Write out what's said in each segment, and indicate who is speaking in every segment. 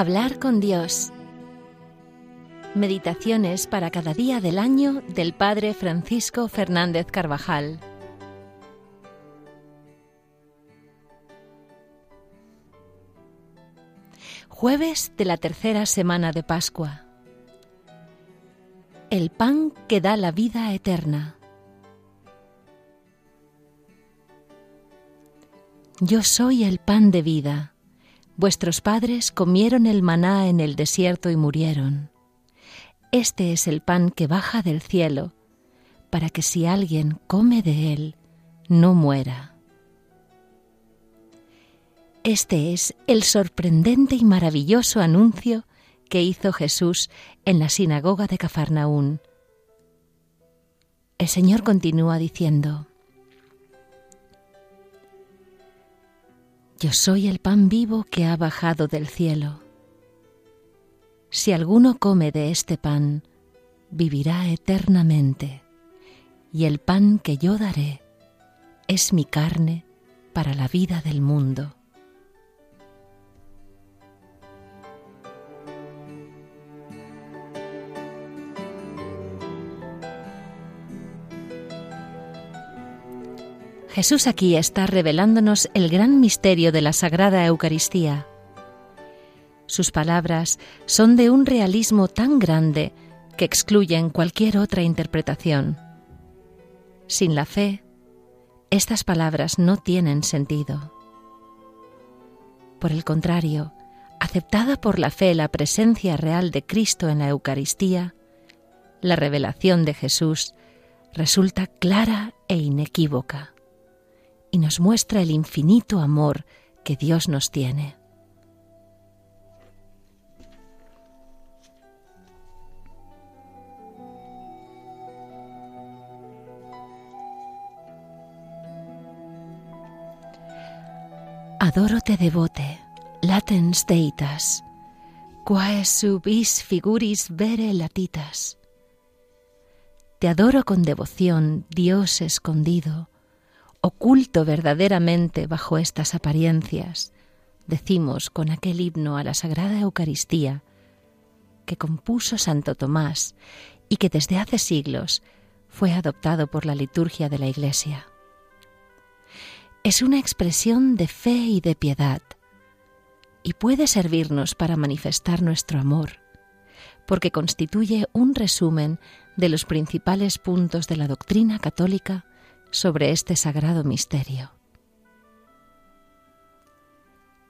Speaker 1: Hablar con Dios. Meditaciones para cada día del año del Padre Francisco Fernández Carvajal. Jueves de la tercera semana de Pascua. El pan que da la vida eterna. Yo soy el pan de vida. Vuestros padres comieron el maná en el desierto y murieron. Este es el pan que baja del cielo, para que si alguien come de él, no muera. Este es el sorprendente y maravilloso anuncio que hizo Jesús en la sinagoga de Cafarnaún. El Señor continúa diciendo, Yo soy el pan vivo que ha bajado del cielo. Si alguno come de este pan, vivirá eternamente, y el pan que yo daré es mi carne para la vida del mundo. Jesús aquí está revelándonos el gran misterio de la Sagrada Eucaristía. Sus palabras son de un realismo tan grande que excluyen cualquier otra interpretación. Sin la fe, estas palabras no tienen sentido. Por el contrario, aceptada por la fe la presencia real de Cristo en la Eucaristía, la revelación de Jesús resulta clara e inequívoca y nos muestra el infinito amor que Dios nos tiene. Adoro te devote, latens deitas, quae subis figuris vere latitas. Te adoro con devoción, Dios escondido, oculto verdaderamente bajo estas apariencias, decimos con aquel himno a la Sagrada Eucaristía que compuso Santo Tomás y que desde hace siglos fue adoptado por la liturgia de la Iglesia. Es una expresión de fe y de piedad y puede servirnos para manifestar nuestro amor, porque constituye un resumen de los principales puntos de la doctrina católica sobre este sagrado misterio.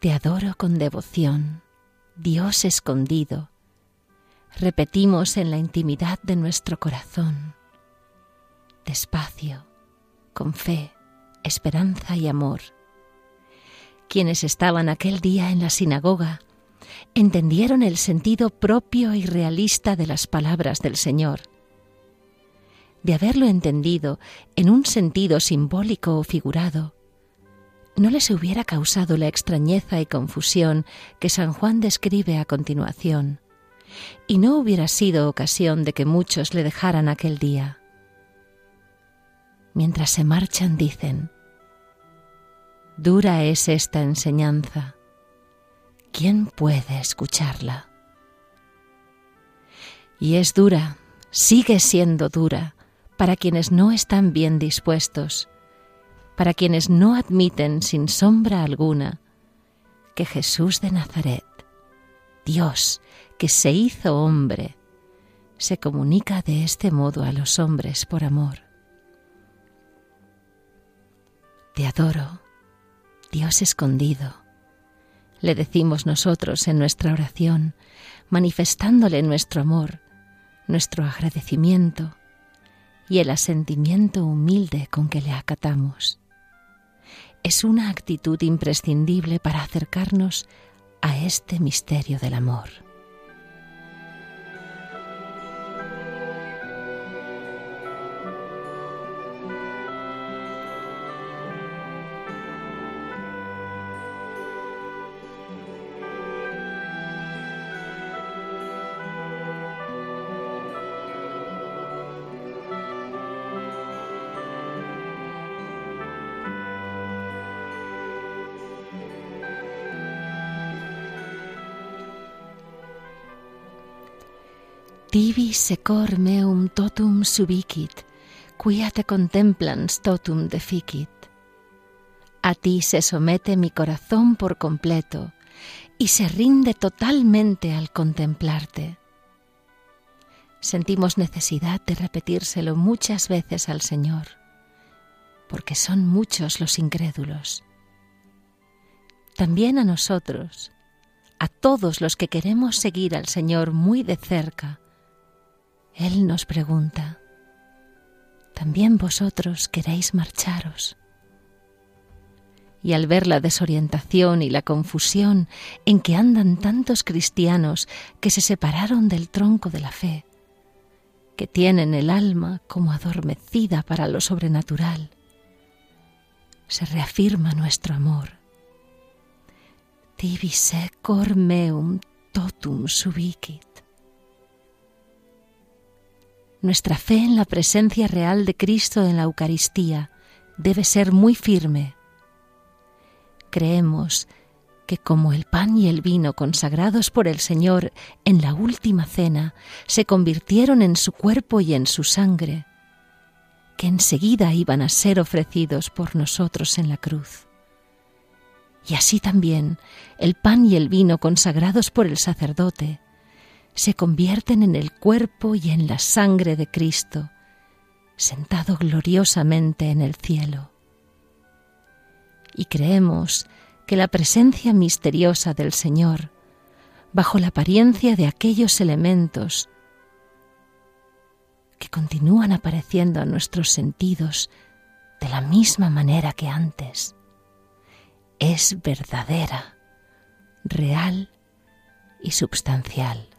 Speaker 1: Te adoro con devoción, Dios escondido, repetimos en la intimidad de nuestro corazón, despacio, con fe, esperanza y amor. Quienes estaban aquel día en la sinagoga entendieron el sentido propio y realista de las palabras del Señor de haberlo entendido en un sentido simbólico o figurado, no les hubiera causado la extrañeza y confusión que San Juan describe a continuación, y no hubiera sido ocasión de que muchos le dejaran aquel día. Mientras se marchan dicen, Dura es esta enseñanza, ¿quién puede escucharla? Y es dura, sigue siendo dura, para quienes no están bien dispuestos, para quienes no admiten sin sombra alguna que Jesús de Nazaret, Dios que se hizo hombre, se comunica de este modo a los hombres por amor. Te adoro, Dios escondido, le decimos nosotros en nuestra oración, manifestándole nuestro amor, nuestro agradecimiento, y el asentimiento humilde con que le acatamos. Es una actitud imprescindible para acercarnos a este misterio del amor. Tibi secor meum totum subicit, quia te contemplans totum deficit. A ti se somete mi corazón por completo y se rinde totalmente al contemplarte. Sentimos necesidad de repetírselo muchas veces al Señor, porque son muchos los incrédulos. También a nosotros, a todos los que queremos seguir al Señor muy de cerca, Él nos pregunta, ¿también vosotros queréis marcharos? Y al ver la desorientación y la confusión en que andan tantos cristianos que se separaron del tronco de la fe, que tienen el alma como adormecida para lo sobrenatural, se reafirma nuestro amor. Tibi secor meum totum subicit. Nuestra fe en la presencia real de Cristo en la Eucaristía debe ser muy firme. Creemos que como el pan y el vino consagrados por el Señor en la última cena se convirtieron en su cuerpo y en su sangre, que enseguida iban a ser ofrecidos por nosotros en la cruz. Y así también el pan y el vino consagrados por el sacerdote se convierten en el cuerpo y en la sangre de Cristo, sentado gloriosamente en el cielo. Y creemos que la presencia misteriosa del Señor, bajo la apariencia de aquellos elementos que continúan apareciendo a nuestros sentidos de la misma manera que antes, es verdadera, real y substancial.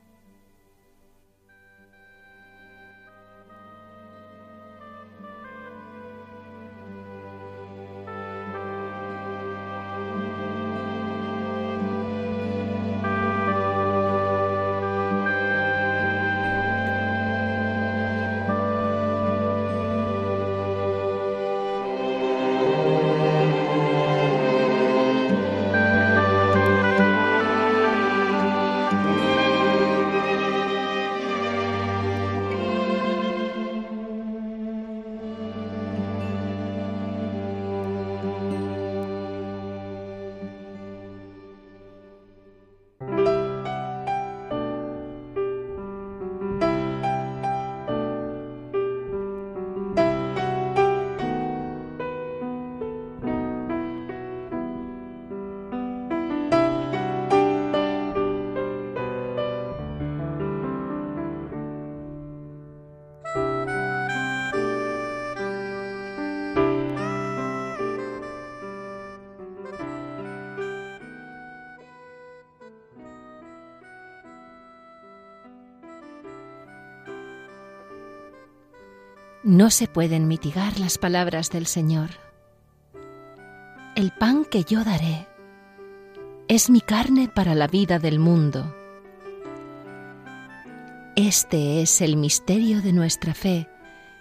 Speaker 1: No se pueden mitigar las palabras del Señor. El pan que yo daré es mi carne para la vida del mundo. Este es el misterio de nuestra fe.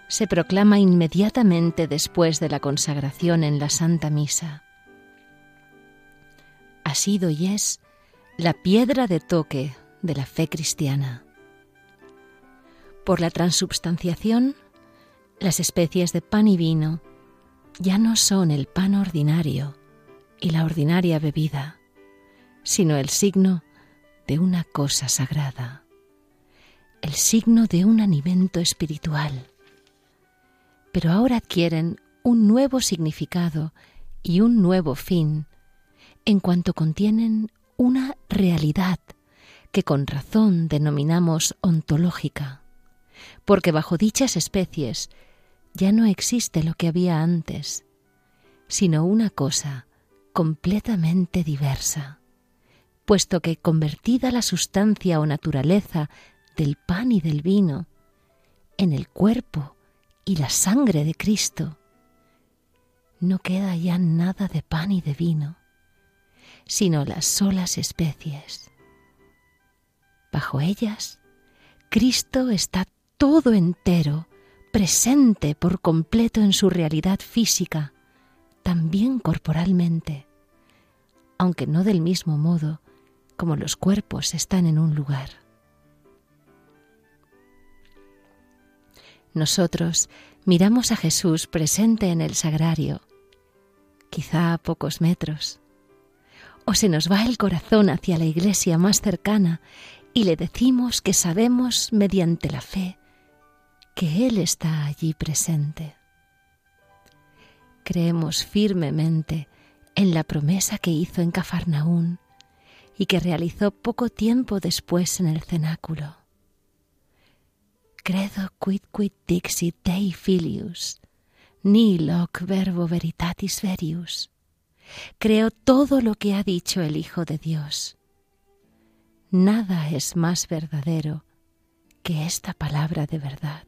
Speaker 1: Se proclama inmediatamente después de la consagración en la Santa Misa. Ha sido y es la piedra de toque de la fe cristiana. Por la transubstanciación las especies de pan y vino ya no son el pan ordinario y la ordinaria bebida, sino el signo de una cosa sagrada, el signo de un alimento espiritual. Pero ahora adquieren un nuevo significado y un nuevo fin en cuanto contienen una realidad que con razón denominamos ontológica, porque bajo dichas especies ya no existe lo que había antes, sino una cosa completamente diversa, puesto que convertida la sustancia o naturaleza del pan y del vino en el cuerpo y la sangre de Cristo, no queda ya nada de pan y de vino, sino las solas especies. Bajo ellas, Cristo está todo entero presente por completo en su realidad física, también corporalmente, aunque no del mismo modo como los cuerpos están en un lugar. Nosotros miramos a Jesús presente en el sagrario, quizá a pocos metros, o se nos va el corazón hacia la iglesia más cercana y le decimos que sabemos mediante la fe que Él está allí presente. Creemos firmemente en la promesa que hizo en Cafarnaún y que realizó poco tiempo después en el cenáculo. Credo quid quid dixit Dei filius, ni loc verbo veritatis verius. Creo todo lo que ha dicho el Hijo de Dios. Nada es más verdadero que esta palabra de verdad.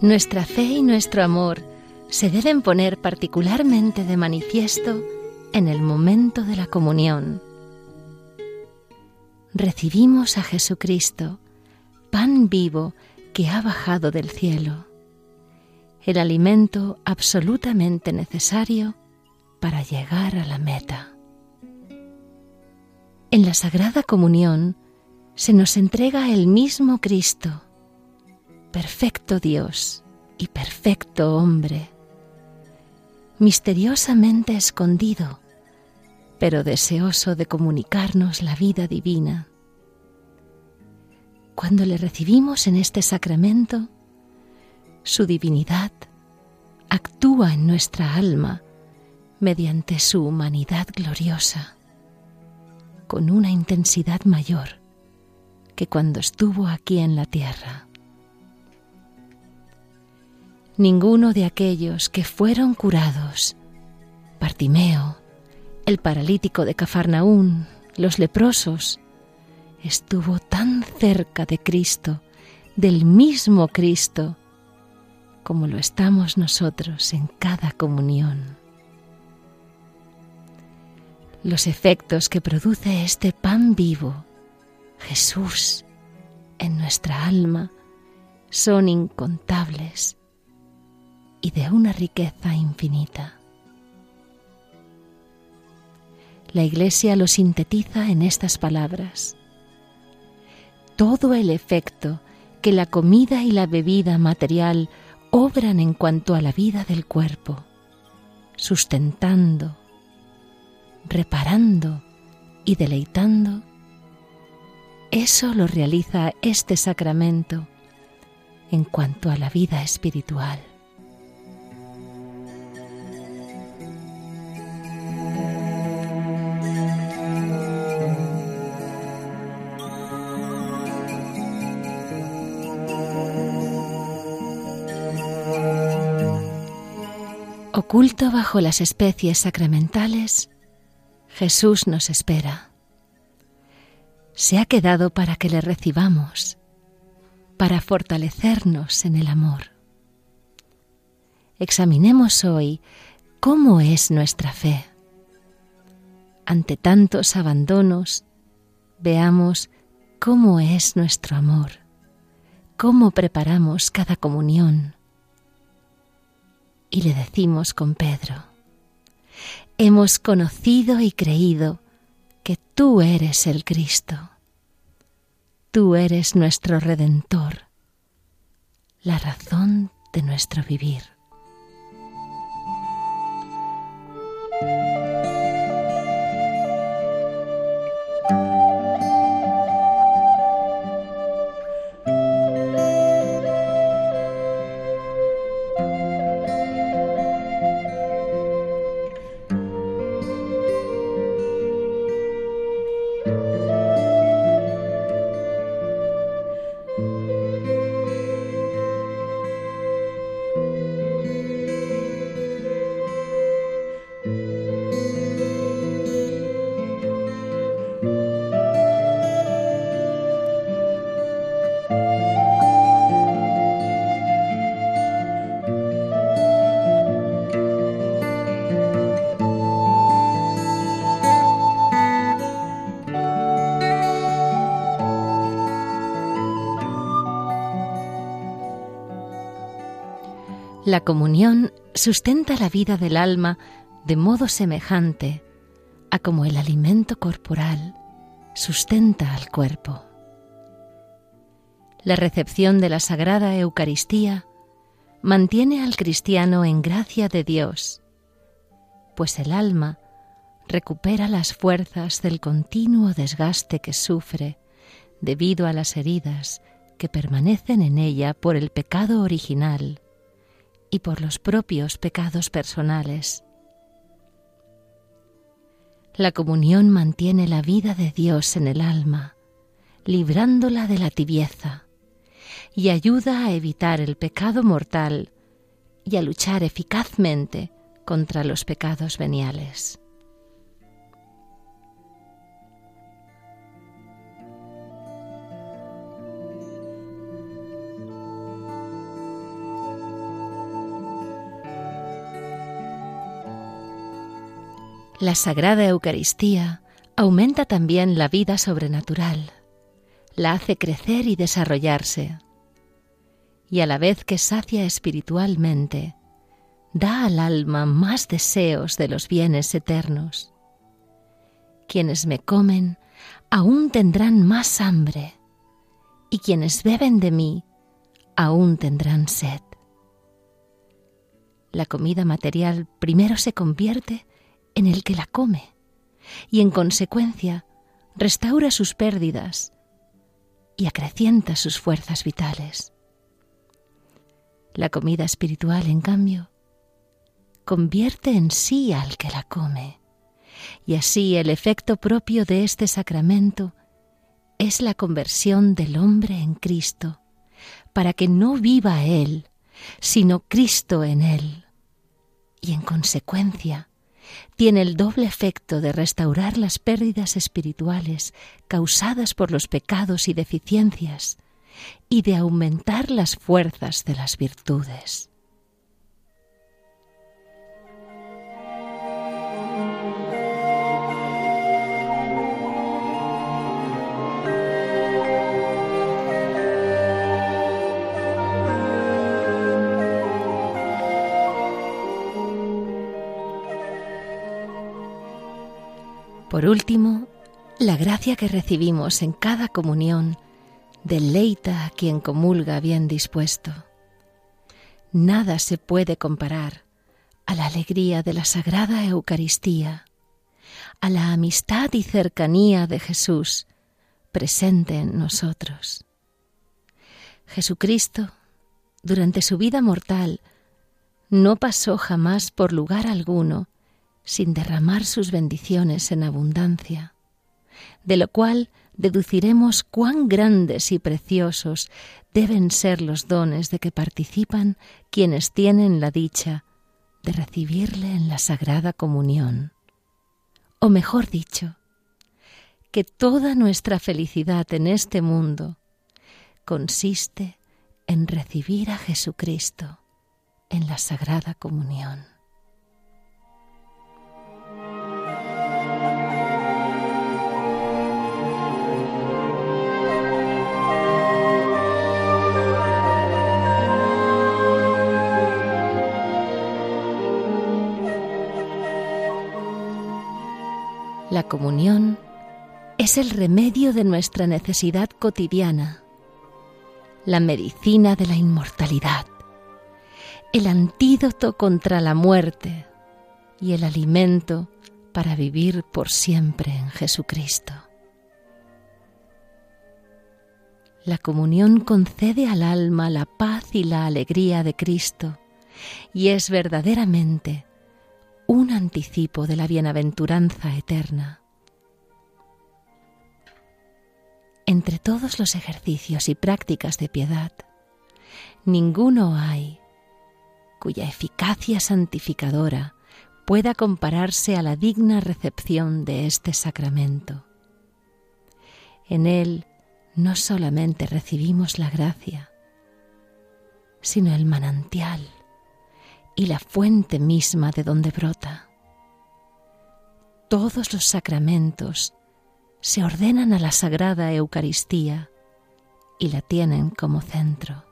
Speaker 1: Nuestra fe y nuestro amor se deben poner particularmente de manifiesto en el momento de la comunión. Recibimos a Jesucristo, pan vivo que ha bajado del cielo, el alimento absolutamente necesario para llegar a la meta. En la Sagrada Comunión se nos entrega el mismo Cristo, perfecto Dios y perfecto hombre, misteriosamente escondido, pero deseoso de comunicarnos la vida divina. Cuando le recibimos en este sacramento, su divinidad actúa en nuestra alma mediante su humanidad gloriosa, con una intensidad mayor que cuando estuvo aquí en la tierra ninguno de aquellos que fueron curados, Partimeo, el paralítico de Cafarnaún, los leprosos, estuvo tan cerca de Cristo, del mismo Cristo, como lo estamos nosotros en cada comunión. Los efectos que produce este pan vivo, Jesús, en nuestra alma, son incontables y de una riqueza infinita. La Iglesia lo sintetiza en estas palabras. Todo el efecto que la comida y la bebida material obran en cuanto a la vida del cuerpo, sustentando, reparando y deleitando, eso lo realiza este sacramento en cuanto a la vida espiritual. Oculto bajo las especies sacramentales, Jesús nos espera. Se ha quedado para que le recibamos, para fortalecernos en el amor. Examinemos hoy cómo es nuestra fe. Ante tantos abandonos, veamos cómo es nuestro amor, cómo preparamos cada comunión y le decimos con Pedro, hemos conocido y creído que tú eres el Cristo, tú eres nuestro Redentor, la razón de nuestro vivir. La comunión sustenta la vida del alma de modo semejante a como el alimento corporal sustenta al cuerpo. La recepción de la Sagrada Eucaristía mantiene al cristiano en gracia de Dios, pues el alma recupera las fuerzas del continuo desgaste que sufre debido a las heridas que permanecen en ella por el pecado original y por los propios pecados personales. La comunión mantiene la vida de Dios en el alma, librándola de la tibieza, y ayuda a evitar el pecado mortal y a luchar eficazmente contra los pecados veniales. La Sagrada Eucaristía aumenta también la vida sobrenatural, la hace crecer y desarrollarse, y a la vez que sacia espiritualmente, da al alma más deseos de los bienes eternos. Quienes me comen aún tendrán más hambre, y quienes beben de mí aún tendrán sed. La comida material primero se convierte en el que la come y en consecuencia restaura sus pérdidas y acrecienta sus fuerzas vitales. La comida espiritual, en cambio, convierte en sí al que la come, y así el efecto propio de este sacramento es la conversión del hombre en Cristo, para que no viva Él, sino Cristo en Él, y en consecuencia tiene el doble efecto de restaurar las pérdidas espirituales causadas por los pecados y deficiencias y de aumentar las fuerzas de las virtudes. Por último, la gracia que recibimos en cada comunión deleita a quien comulga bien dispuesto. Nada se puede comparar a la alegría de la Sagrada Eucaristía, a la amistad y cercanía de Jesús presente en nosotros. Jesucristo, durante su vida mortal, no pasó jamás por lugar alguno sin derramar sus bendiciones en abundancia, de lo cual deduciremos cuán grandes y preciosos deben ser los dones de que participan quienes tienen la dicha de recibirle en la Sagrada Comunión. O mejor dicho, que toda nuestra felicidad en este mundo consiste en recibir a Jesucristo en la Sagrada Comunión. La comunión es el remedio de nuestra necesidad cotidiana, la medicina de la inmortalidad, el antídoto contra la muerte y el alimento para vivir por siempre en Jesucristo. La comunión concede al alma la paz y la alegría de Cristo y es verdaderamente un anticipo de la bienaventuranza eterna. Entre todos los ejercicios y prácticas de piedad, ninguno hay cuya eficacia santificadora pueda compararse a la digna recepción de este sacramento. En él no solamente recibimos la gracia, sino el manantial y la fuente misma de donde brota. Todos los sacramentos se ordenan a la Sagrada Eucaristía y la tienen como centro.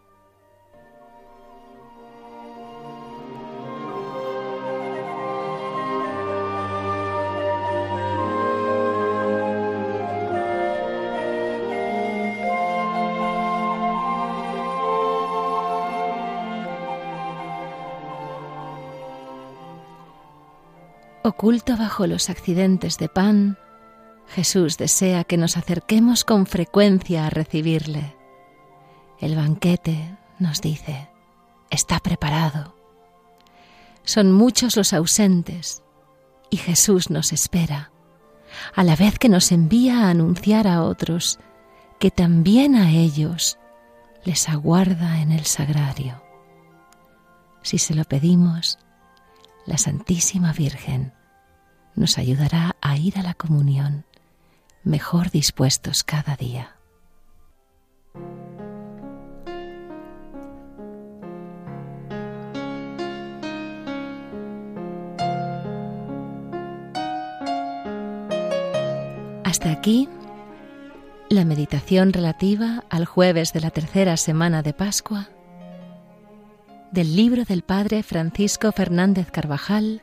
Speaker 1: Oculto bajo los accidentes de pan, Jesús desea que nos acerquemos con frecuencia a recibirle. El banquete, nos dice, está preparado. Son muchos los ausentes y Jesús nos espera, a la vez que nos envía a anunciar a otros que también a ellos les aguarda en el sagrario. Si se lo pedimos, la Santísima Virgen nos ayudará a ir a la comunión mejor dispuestos cada día. Hasta aquí la meditación relativa al jueves de la tercera semana de Pascua del libro del Padre Francisco Fernández Carvajal,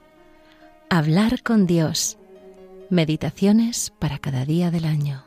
Speaker 1: Hablar con Dios, Meditaciones para cada día del año.